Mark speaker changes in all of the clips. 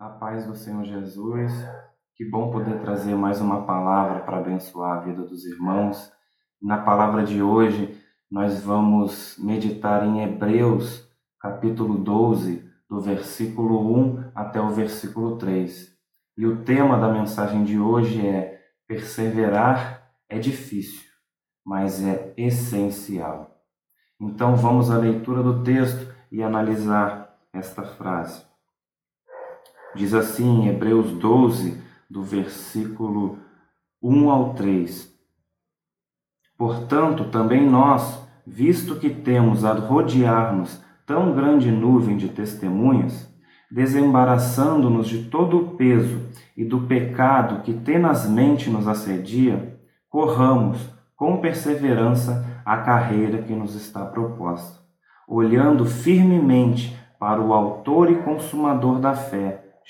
Speaker 1: A paz do Senhor Jesus. Que bom poder trazer mais uma palavra para abençoar a vida dos irmãos. Na palavra de hoje, nós vamos meditar em Hebreus, capítulo 12, do versículo 1 até o versículo 3. E o tema da mensagem de hoje é: perseverar é difícil, mas é essencial. Então vamos à leitura do texto e analisar esta frase. Diz assim em Hebreus 12, do versículo 1 ao 3. Portanto, também nós, visto que temos a rodear-nos tão grande nuvem de testemunhas, desembaraçando-nos de todo o peso e do pecado que tenazmente nos assedia, corramos com perseverança a carreira que nos está proposta, olhando firmemente para o Autor e Consumador da fé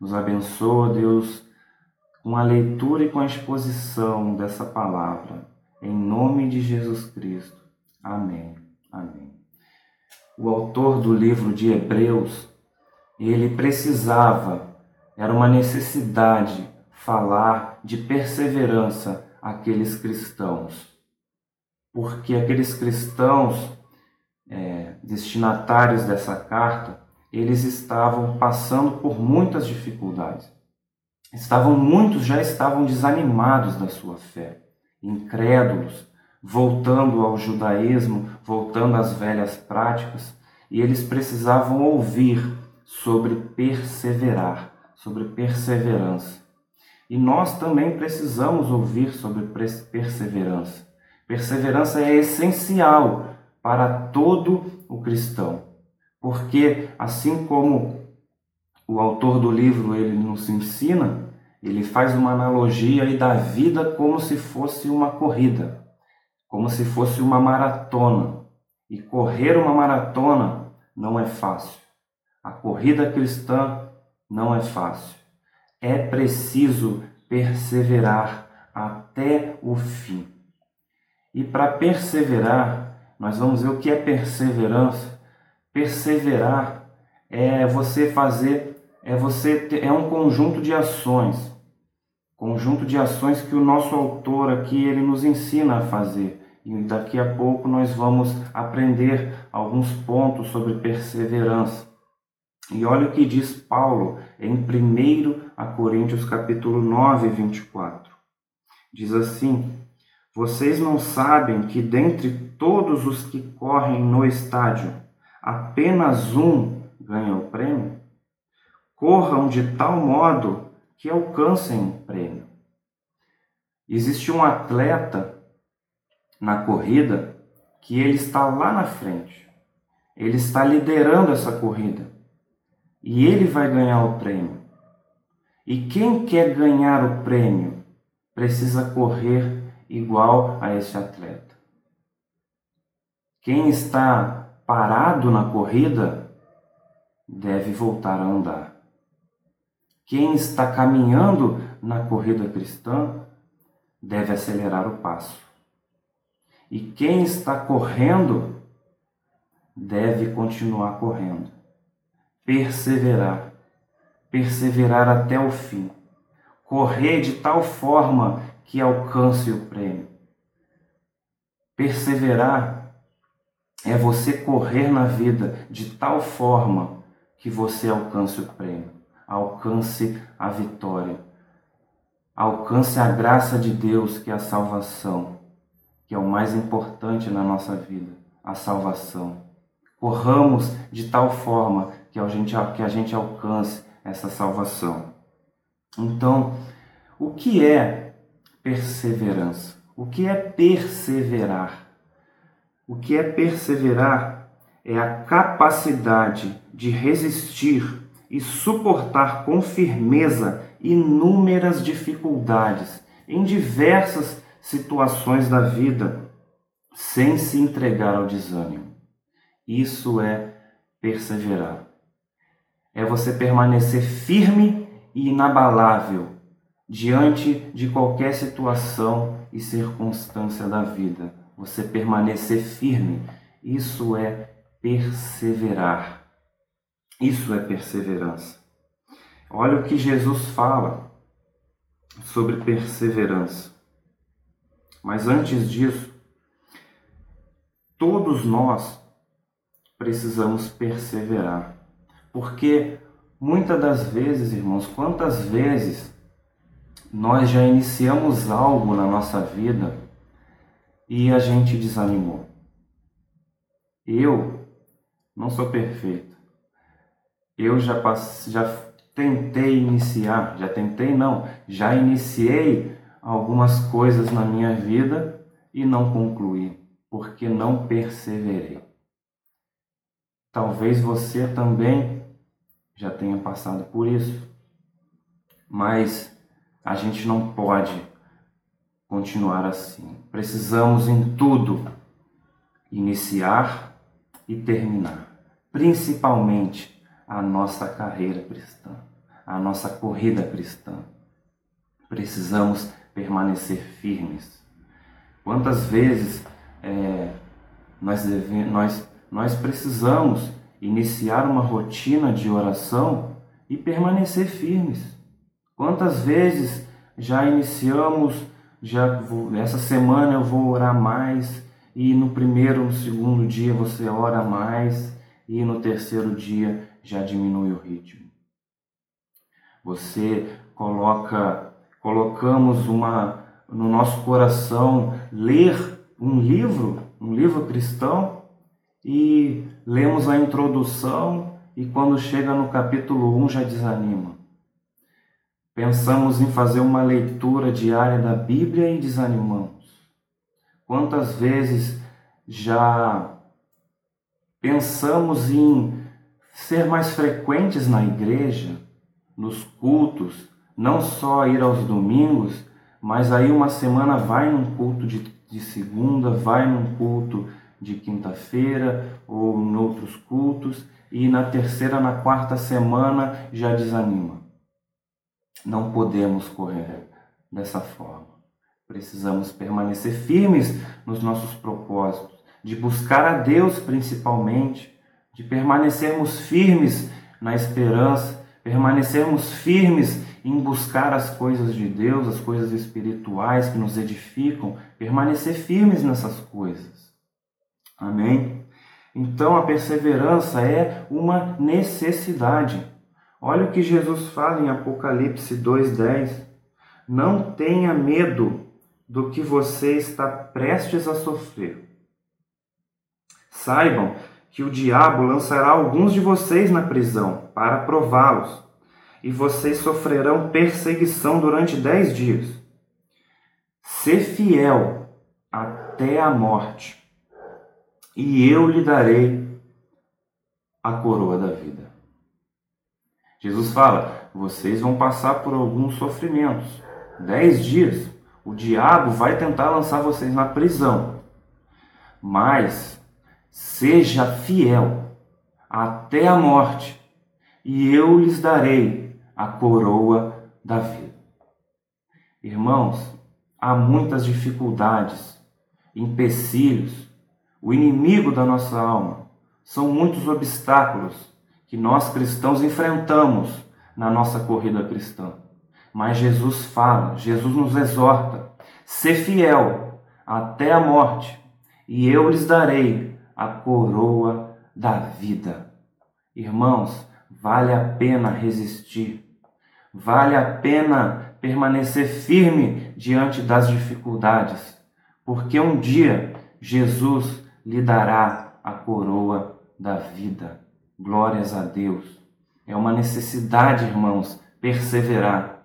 Speaker 1: Nos abençoa, Deus, com a leitura e com a exposição dessa palavra. Em nome de Jesus Cristo. Amém. Amém. O autor do livro de Hebreus, ele precisava, era uma necessidade falar de perseverança àqueles cristãos. Porque aqueles cristãos é, destinatários dessa carta, eles estavam passando por muitas dificuldades. Estavam muitos já estavam desanimados da sua fé, incrédulos, voltando ao judaísmo, voltando às velhas práticas, e eles precisavam ouvir sobre perseverar, sobre perseverança. E nós também precisamos ouvir sobre perseverança. Perseverança é essencial para todo o cristão. Porque assim como o autor do livro ele nos ensina, ele faz uma analogia aí da vida como se fosse uma corrida, como se fosse uma maratona. E correr uma maratona não é fácil. A corrida cristã não é fácil. É preciso perseverar até o fim. E para perseverar, nós vamos ver o que é perseverança Perseverar é você fazer, é você ter, é um conjunto de ações, conjunto de ações que o nosso autor aqui ele nos ensina a fazer. E daqui a pouco nós vamos aprender alguns pontos sobre perseverança. E olha o que diz Paulo em 1 Coríntios capítulo 9, 24. Diz assim: Vocês não sabem que dentre todos os que correm no estádio, apenas um ganha o prêmio? Corram de tal modo que alcancem o prêmio. Existe um atleta na corrida que ele está lá na frente. Ele está liderando essa corrida. E ele vai ganhar o prêmio. E quem quer ganhar o prêmio precisa correr igual a esse atleta. Quem está parado na corrida deve voltar a andar. Quem está caminhando na corrida cristã deve acelerar o passo. E quem está correndo deve continuar correndo. Perseverar. Perseverar até o fim. Correr de tal forma que alcance o prêmio. Perseverar é você correr na vida de tal forma que você alcance o prêmio, alcance a vitória, alcance a graça de Deus, que é a salvação, que é o mais importante na nossa vida, a salvação. Corramos de tal forma que a gente, que a gente alcance essa salvação. Então, o que é perseverança? O que é perseverar? O que é perseverar é a capacidade de resistir e suportar com firmeza inúmeras dificuldades em diversas situações da vida, sem se entregar ao desânimo. Isso é perseverar. É você permanecer firme e inabalável diante de qualquer situação e circunstância da vida. Você permanecer firme. Isso é perseverar. Isso é perseverança. Olha o que Jesus fala sobre perseverança. Mas antes disso, todos nós precisamos perseverar. Porque muitas das vezes, irmãos, quantas vezes nós já iniciamos algo na nossa vida e a gente desanimou. Eu não sou perfeito. Eu já passei, já tentei iniciar, já tentei não, já iniciei algumas coisas na minha vida e não concluí, porque não perseverei. Talvez você também já tenha passado por isso, mas a gente não pode continuar assim. Precisamos em tudo iniciar e terminar, principalmente a nossa carreira cristã, a nossa corrida cristã. Precisamos permanecer firmes. Quantas vezes é, nós, deve, nós, nós precisamos iniciar uma rotina de oração e permanecer firmes? Quantas vezes já iniciamos, já vou, essa semana eu vou orar mais, e no primeiro, no segundo dia você ora mais, e no terceiro dia já diminui o ritmo. Você coloca, colocamos uma no nosso coração ler um livro, um livro cristão, e lemos a introdução e quando chega no capítulo 1 já desanima. Pensamos em fazer uma leitura diária da Bíblia e desanimamos. Quantas vezes já pensamos em ser mais frequentes na igreja, nos cultos, não só ir aos domingos, mas aí uma semana vai num culto de, de segunda, vai num culto de quinta-feira ou em outros cultos, e na terceira, na quarta semana já desanima. Não podemos correr dessa forma. Precisamos permanecer firmes nos nossos propósitos, de buscar a Deus principalmente, de permanecermos firmes na esperança, permanecermos firmes em buscar as coisas de Deus, as coisas espirituais que nos edificam, permanecer firmes nessas coisas. Amém? Então a perseverança é uma necessidade. Olha o que Jesus fala em Apocalipse 2:10. Não tenha medo do que você está prestes a sofrer. Saibam que o diabo lançará alguns de vocês na prisão para prová-los, e vocês sofrerão perseguição durante dez dias. Ser fiel até a morte, e eu lhe darei a coroa da vida. Jesus fala: vocês vão passar por alguns sofrimentos. Dez dias. O diabo vai tentar lançar vocês na prisão. Mas seja fiel até a morte, e eu lhes darei a coroa da vida. Irmãos, há muitas dificuldades, empecilhos. O inimigo da nossa alma são muitos obstáculos que nós cristãos enfrentamos na nossa corrida cristã. Mas Jesus fala, Jesus nos exorta: ser fiel até a morte, e eu lhes darei a coroa da vida. Irmãos, vale a pena resistir, vale a pena permanecer firme diante das dificuldades, porque um dia Jesus lhe dará a coroa da vida. Glórias a Deus. É uma necessidade, irmãos, perseverar,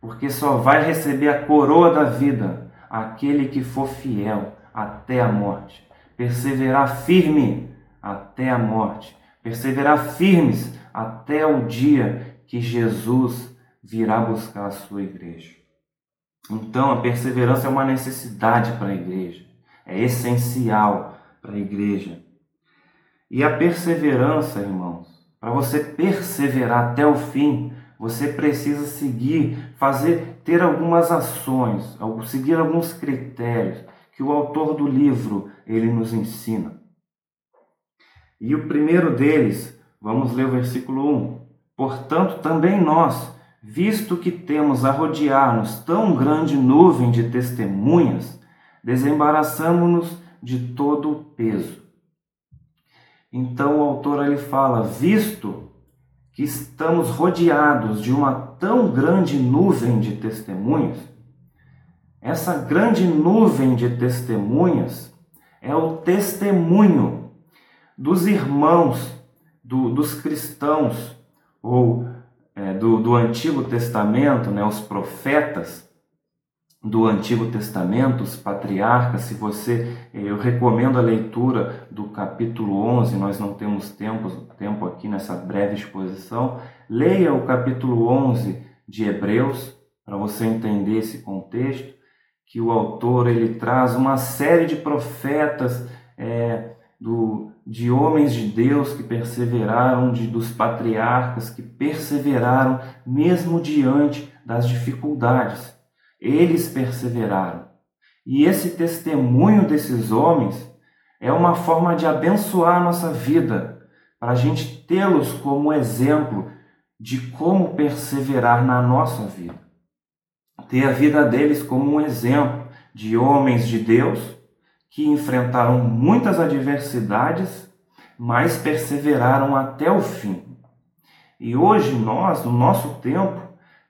Speaker 1: porque só vai receber a coroa da vida aquele que for fiel até a morte. Perseverar firme até a morte. Perseverar firmes até o dia que Jesus virá buscar a sua igreja. Então, a perseverança é uma necessidade para a igreja, é essencial para a igreja. E a perseverança, irmãos, para você perseverar até o fim, você precisa seguir, fazer, ter algumas ações, seguir alguns critérios que o autor do livro ele nos ensina. E o primeiro deles, vamos ler o versículo 1. Portanto, também nós, visto que temos a rodear-nos tão grande nuvem de testemunhas, desembaraçamos-nos de todo o peso. Então o autor ele fala, visto que estamos rodeados de uma tão grande nuvem de testemunhas, essa grande nuvem de testemunhas é o testemunho dos irmãos, do, dos cristãos, ou é, do, do Antigo Testamento, né, os profetas do Antigo Testamento, os patriarcas, se você, eu recomendo a leitura do capítulo 11, nós não temos tempo, tempo aqui nessa breve exposição, leia o capítulo 11 de Hebreus, para você entender esse contexto, que o autor ele traz uma série de profetas é, do, de homens de Deus que perseveraram, de, dos patriarcas que perseveraram mesmo diante das dificuldades. Eles perseveraram. E esse testemunho desses homens é uma forma de abençoar a nossa vida, para a gente tê-los como exemplo de como perseverar na nossa vida. Ter a vida deles como um exemplo de homens de Deus que enfrentaram muitas adversidades, mas perseveraram até o fim. E hoje nós, no nosso tempo,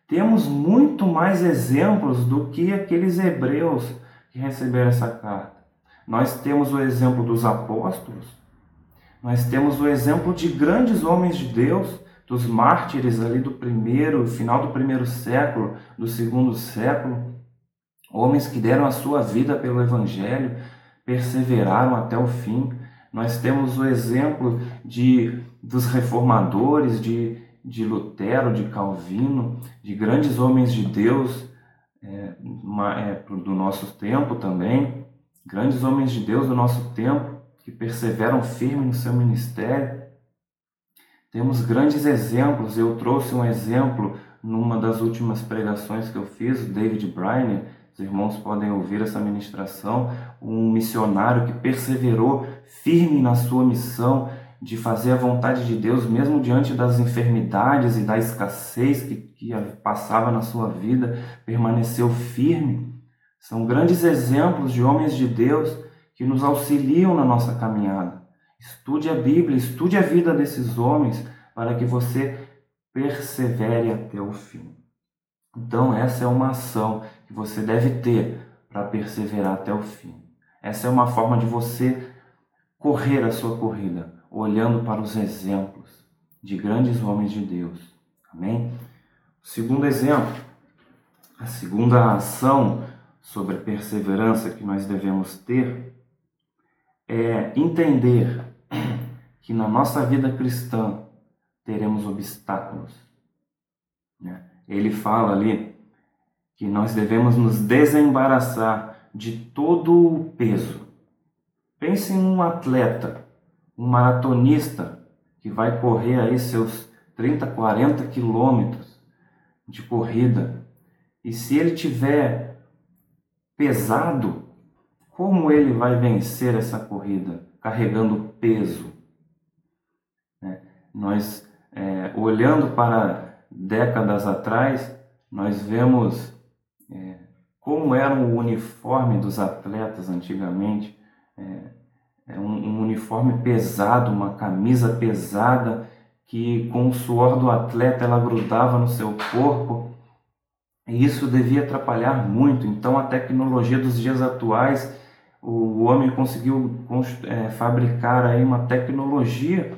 Speaker 1: temos muito mais exemplos do que aqueles hebreus que receberam essa carta. Nós temos o exemplo dos apóstolos, nós temos o exemplo de grandes homens de Deus, dos mártires ali do primeiro, final do primeiro século, do segundo século, homens que deram a sua vida pelo Evangelho, perseveraram até o fim. Nós temos o exemplo de dos reformadores, de, de Lutero, de Calvino, de grandes homens de Deus é, uma, é, do nosso tempo também, grandes homens de Deus do nosso tempo que perseveram firme no seu ministério. Temos grandes exemplos. Eu trouxe um exemplo numa das últimas pregações que eu fiz, o David Bryan, os irmãos podem ouvir essa ministração, um missionário que perseverou firme na sua missão de fazer a vontade de Deus, mesmo diante das enfermidades e da escassez que, que passava na sua vida, permaneceu firme. São grandes exemplos de homens de Deus que nos auxiliam na nossa caminhada. Estude a Bíblia, estude a vida desses homens para que você persevere até o fim. Então, essa é uma ação que você deve ter para perseverar até o fim. Essa é uma forma de você correr a sua corrida, olhando para os exemplos de grandes homens de Deus. Amém? O segundo exemplo, a segunda ação sobre perseverança que nós devemos ter é entender que na nossa vida cristã teremos obstáculos. Né? ele fala ali que nós devemos nos desembaraçar de todo o peso. Pense em um atleta, um maratonista que vai correr aí seus 30, 40 quilômetros de corrida. E se ele tiver pesado, como ele vai vencer essa corrida? Carregando peso. Né? Nós, é, olhando para décadas atrás, nós vemos é, como era o uniforme dos atletas antigamente. É, é um, um uniforme pesado, uma camisa pesada que com o suor do atleta ela grudava no seu corpo. E isso devia atrapalhar muito. Então a tecnologia dos dias atuais, o homem conseguiu é, fabricar aí uma tecnologia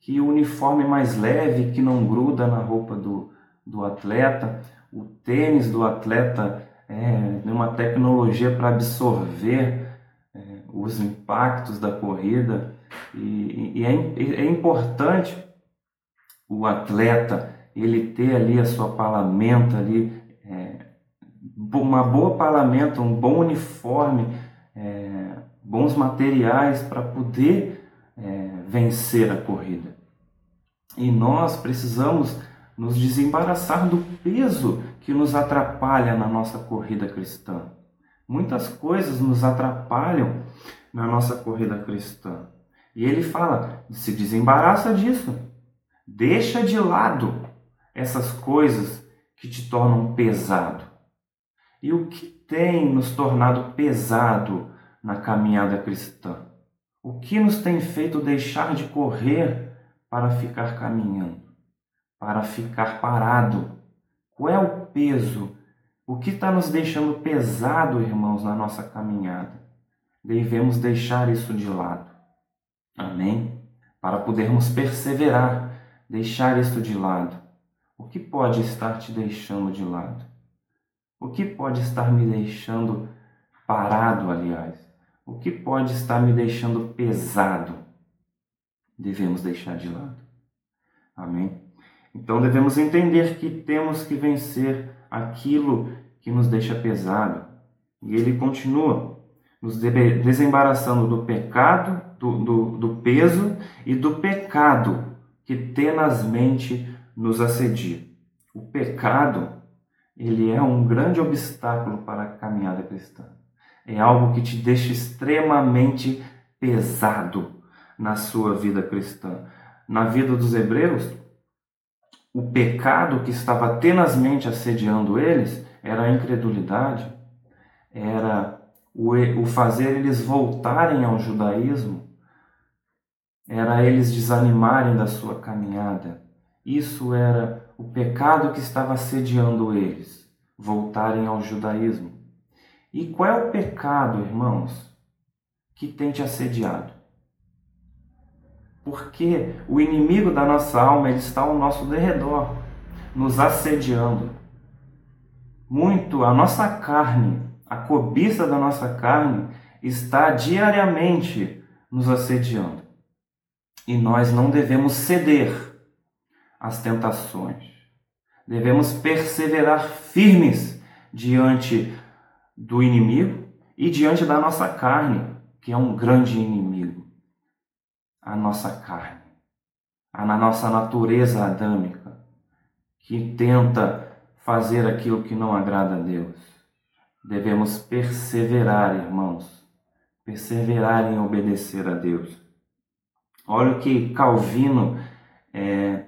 Speaker 1: que o uniforme mais leve, que não gruda na roupa do, do atleta, o tênis do atleta é uma tecnologia para absorver é, os impactos da corrida e, e é, é importante o atleta ele ter ali a sua palamenta ali, é, uma boa palamenta, um bom uniforme, é, bons materiais para poder é, vencer a corrida. E nós precisamos nos desembaraçar do peso que nos atrapalha na nossa corrida cristã. Muitas coisas nos atrapalham na nossa corrida cristã. E ele fala: se desembaraça disso. Deixa de lado essas coisas que te tornam pesado. E o que tem nos tornado pesado na caminhada cristã? O que nos tem feito deixar de correr para ficar caminhando, para ficar parado? Qual é o peso? O que está nos deixando pesado, irmãos, na nossa caminhada? Devemos deixar isso de lado. Amém? Para podermos perseverar, deixar isso de lado. O que pode estar te deixando de lado? O que pode estar me deixando parado, aliás? O que pode estar me deixando pesado? Devemos deixar de lado. Amém? Então devemos entender que temos que vencer aquilo que nos deixa pesado. E ele continua nos desembaraçando do pecado, do, do, do peso e do pecado que tenazmente nos assedia. O pecado, ele é um grande obstáculo para a caminhada cristã é algo que te deixa extremamente pesado na sua vida cristã. Na vida dos hebreus, o pecado que estava tenazmente assediando eles era a incredulidade, era o, o fazer eles voltarem ao judaísmo, era eles desanimarem da sua caminhada. Isso era o pecado que estava assediando eles, voltarem ao judaísmo. E qual é o pecado, irmãos, que tem te assediado? Porque o inimigo da nossa alma ele está ao nosso derredor, nos assediando. Muito, a nossa carne, a cobiça da nossa carne está diariamente nos assediando. E nós não devemos ceder às tentações. Devemos perseverar firmes diante do inimigo e diante da nossa carne, que é um grande inimigo. A nossa carne, a nossa natureza adâmica, que tenta fazer aquilo que não agrada a Deus. Devemos perseverar, irmãos, perseverar em obedecer a Deus. Olha o que Calvino, é,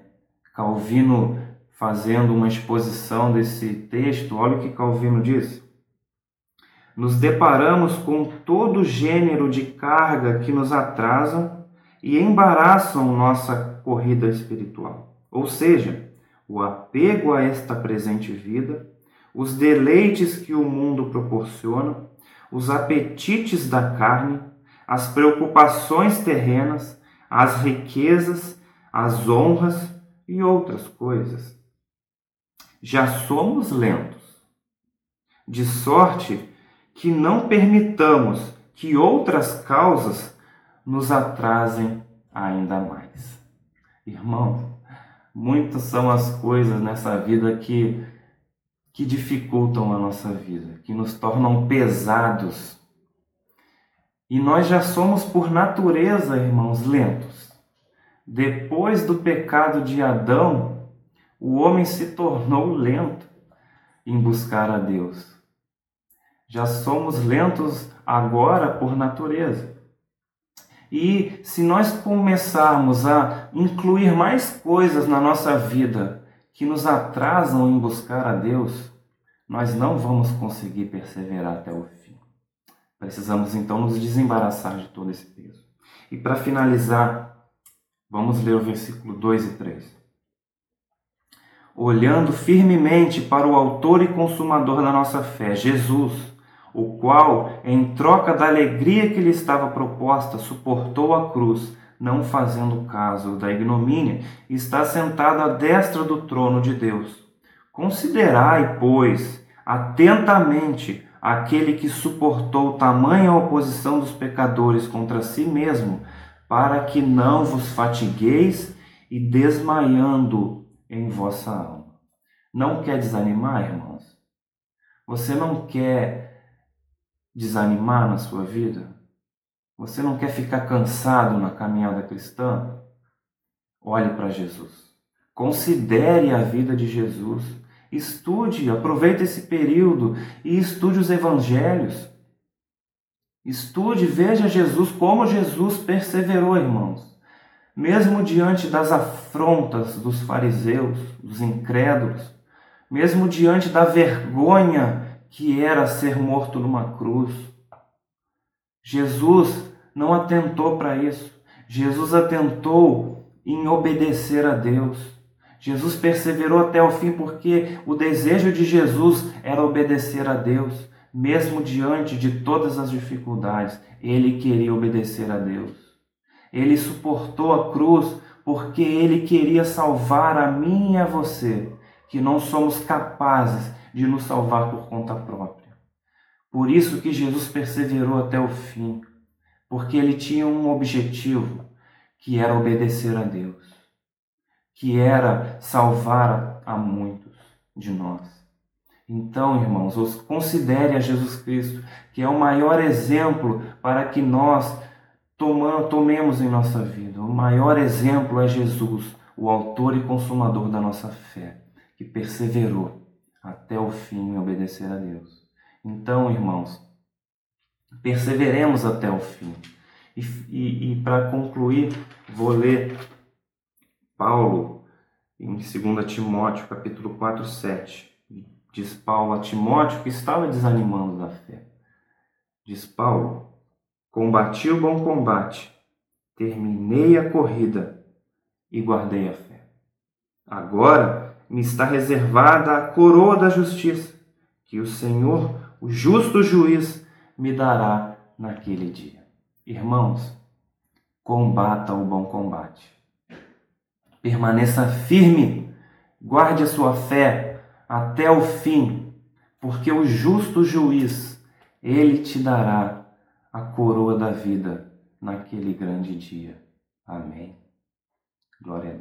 Speaker 1: Calvino fazendo uma exposição desse texto, olha o que Calvino diz nos deparamos com todo gênero de carga que nos atrasam e embaraçam nossa corrida espiritual. Ou seja, o apego a esta presente vida, os deleites que o mundo proporciona, os apetites da carne, as preocupações terrenas, as riquezas, as honras e outras coisas. Já somos lentos, de sorte que não permitamos que outras causas nos atrasem ainda mais. Irmão, muitas são as coisas nessa vida que, que dificultam a nossa vida, que nos tornam pesados. E nós já somos, por natureza, irmãos, lentos. Depois do pecado de Adão, o homem se tornou lento em buscar a Deus. Já somos lentos agora por natureza. E se nós começarmos a incluir mais coisas na nossa vida que nos atrasam em buscar a Deus, nós não vamos conseguir perseverar até o fim. Precisamos então nos desembaraçar de todo esse peso. E para finalizar, vamos ler o versículo 2 e 3 olhando firmemente para o Autor e Consumador da nossa fé, Jesus, o qual, em troca da alegria que lhe estava proposta, suportou a cruz, não fazendo caso da ignomínia, está sentado à destra do trono de Deus. Considerai, pois, atentamente aquele que suportou tamanha oposição dos pecadores contra si mesmo, para que não vos fatigueis e desmaiando em vossa alma. Não quer desanimar, irmãos? Você não quer desanimar na sua vida? Você não quer ficar cansado na caminhada cristã? Olhe para Jesus. Considere a vida de Jesus. Estude, aproveite esse período e estude os evangelhos. Estude, veja Jesus como Jesus perseverou, irmãos. Mesmo diante das afrontas dos fariseus, dos incrédulos, mesmo diante da vergonha que era ser morto numa cruz, Jesus não atentou para isso. Jesus atentou em obedecer a Deus. Jesus perseverou até o fim porque o desejo de Jesus era obedecer a Deus, mesmo diante de todas as dificuldades. Ele queria obedecer a Deus. Ele suportou a cruz porque ele queria salvar a mim e a você, que não somos capazes de nos salvar por conta própria. Por isso que Jesus perseverou até o fim, porque ele tinha um objetivo, que era obedecer a Deus, que era salvar a muitos de nós. Então, irmãos, considere a Jesus Cristo, que é o maior exemplo para que nós tomemos em nossa vida. O maior exemplo é Jesus, o autor e consumador da nossa fé, que perseverou até o fim em obedecer a Deus. Então, irmãos, perseveremos até o fim. E, e, e para concluir, vou ler Paulo em 2 Timóteo, capítulo 4, 7. Diz Paulo a Timóteo que estava desanimando da fé. Diz Paulo: Combati o bom combate, terminei a corrida e guardei a fé. Agora me está reservada a coroa da justiça, que o Senhor, o justo juiz me dará naquele dia. Irmãos, combata o bom combate. Permaneça firme, guarde a sua fé até o fim, porque o justo juiz, ele te dará a coroa da vida naquele grande dia. Amém. Glória a Deus.